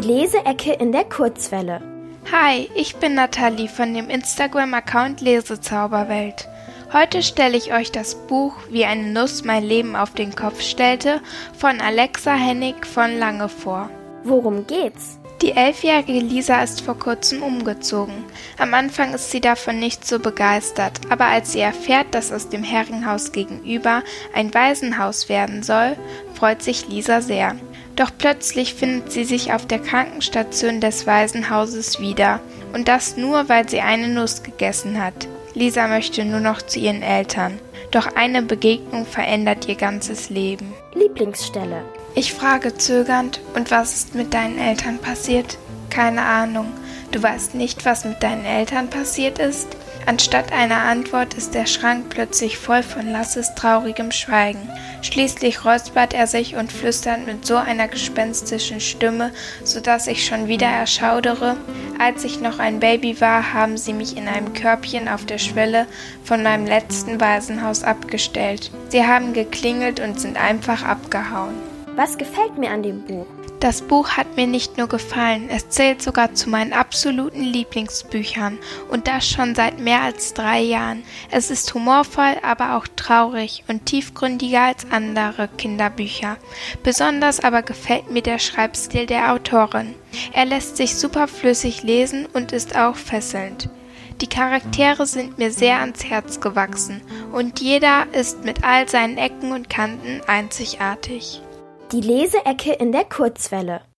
Leseecke in der Kurzwelle. Hi, ich bin Nathalie von dem Instagram-Account Lesezauberwelt. Heute stelle ich euch das Buch Wie eine Nuss mein Leben auf den Kopf stellte von Alexa Hennig von Lange vor. Worum geht's? Die elfjährige Lisa ist vor kurzem umgezogen. Am Anfang ist sie davon nicht so begeistert, aber als sie erfährt, dass aus dem Herrenhaus gegenüber ein Waisenhaus werden soll, freut sich Lisa sehr. Doch plötzlich findet sie sich auf der Krankenstation des Waisenhauses wieder, und das nur, weil sie eine Nuss gegessen hat. Lisa möchte nur noch zu ihren Eltern. Doch eine Begegnung verändert ihr ganzes Leben. Lieblingsstelle. Ich frage zögernd, und was ist mit deinen Eltern passiert? Keine Ahnung. Du weißt nicht, was mit deinen Eltern passiert ist? Anstatt einer Antwort ist der Schrank plötzlich voll von Lasses traurigem Schweigen. Schließlich räuspert er sich und flüstert mit so einer gespenstischen Stimme, so dass ich schon wieder erschaudere. Als ich noch ein Baby war, haben sie mich in einem Körbchen auf der Schwelle von meinem letzten Waisenhaus abgestellt. Sie haben geklingelt und sind einfach abgehauen. Was gefällt mir an dem Buch? Das Buch hat mir nicht nur gefallen, es zählt sogar zu meinen absoluten Lieblingsbüchern und das schon seit mehr als drei Jahren. Es ist humorvoll, aber auch traurig und tiefgründiger als andere Kinderbücher. Besonders aber gefällt mir der Schreibstil der Autorin. Er lässt sich superflüssig lesen und ist auch fesselnd. Die Charaktere sind mir sehr ans Herz gewachsen und jeder ist mit all seinen Ecken und Kanten einzigartig. Die Leseecke in der Kurzwelle.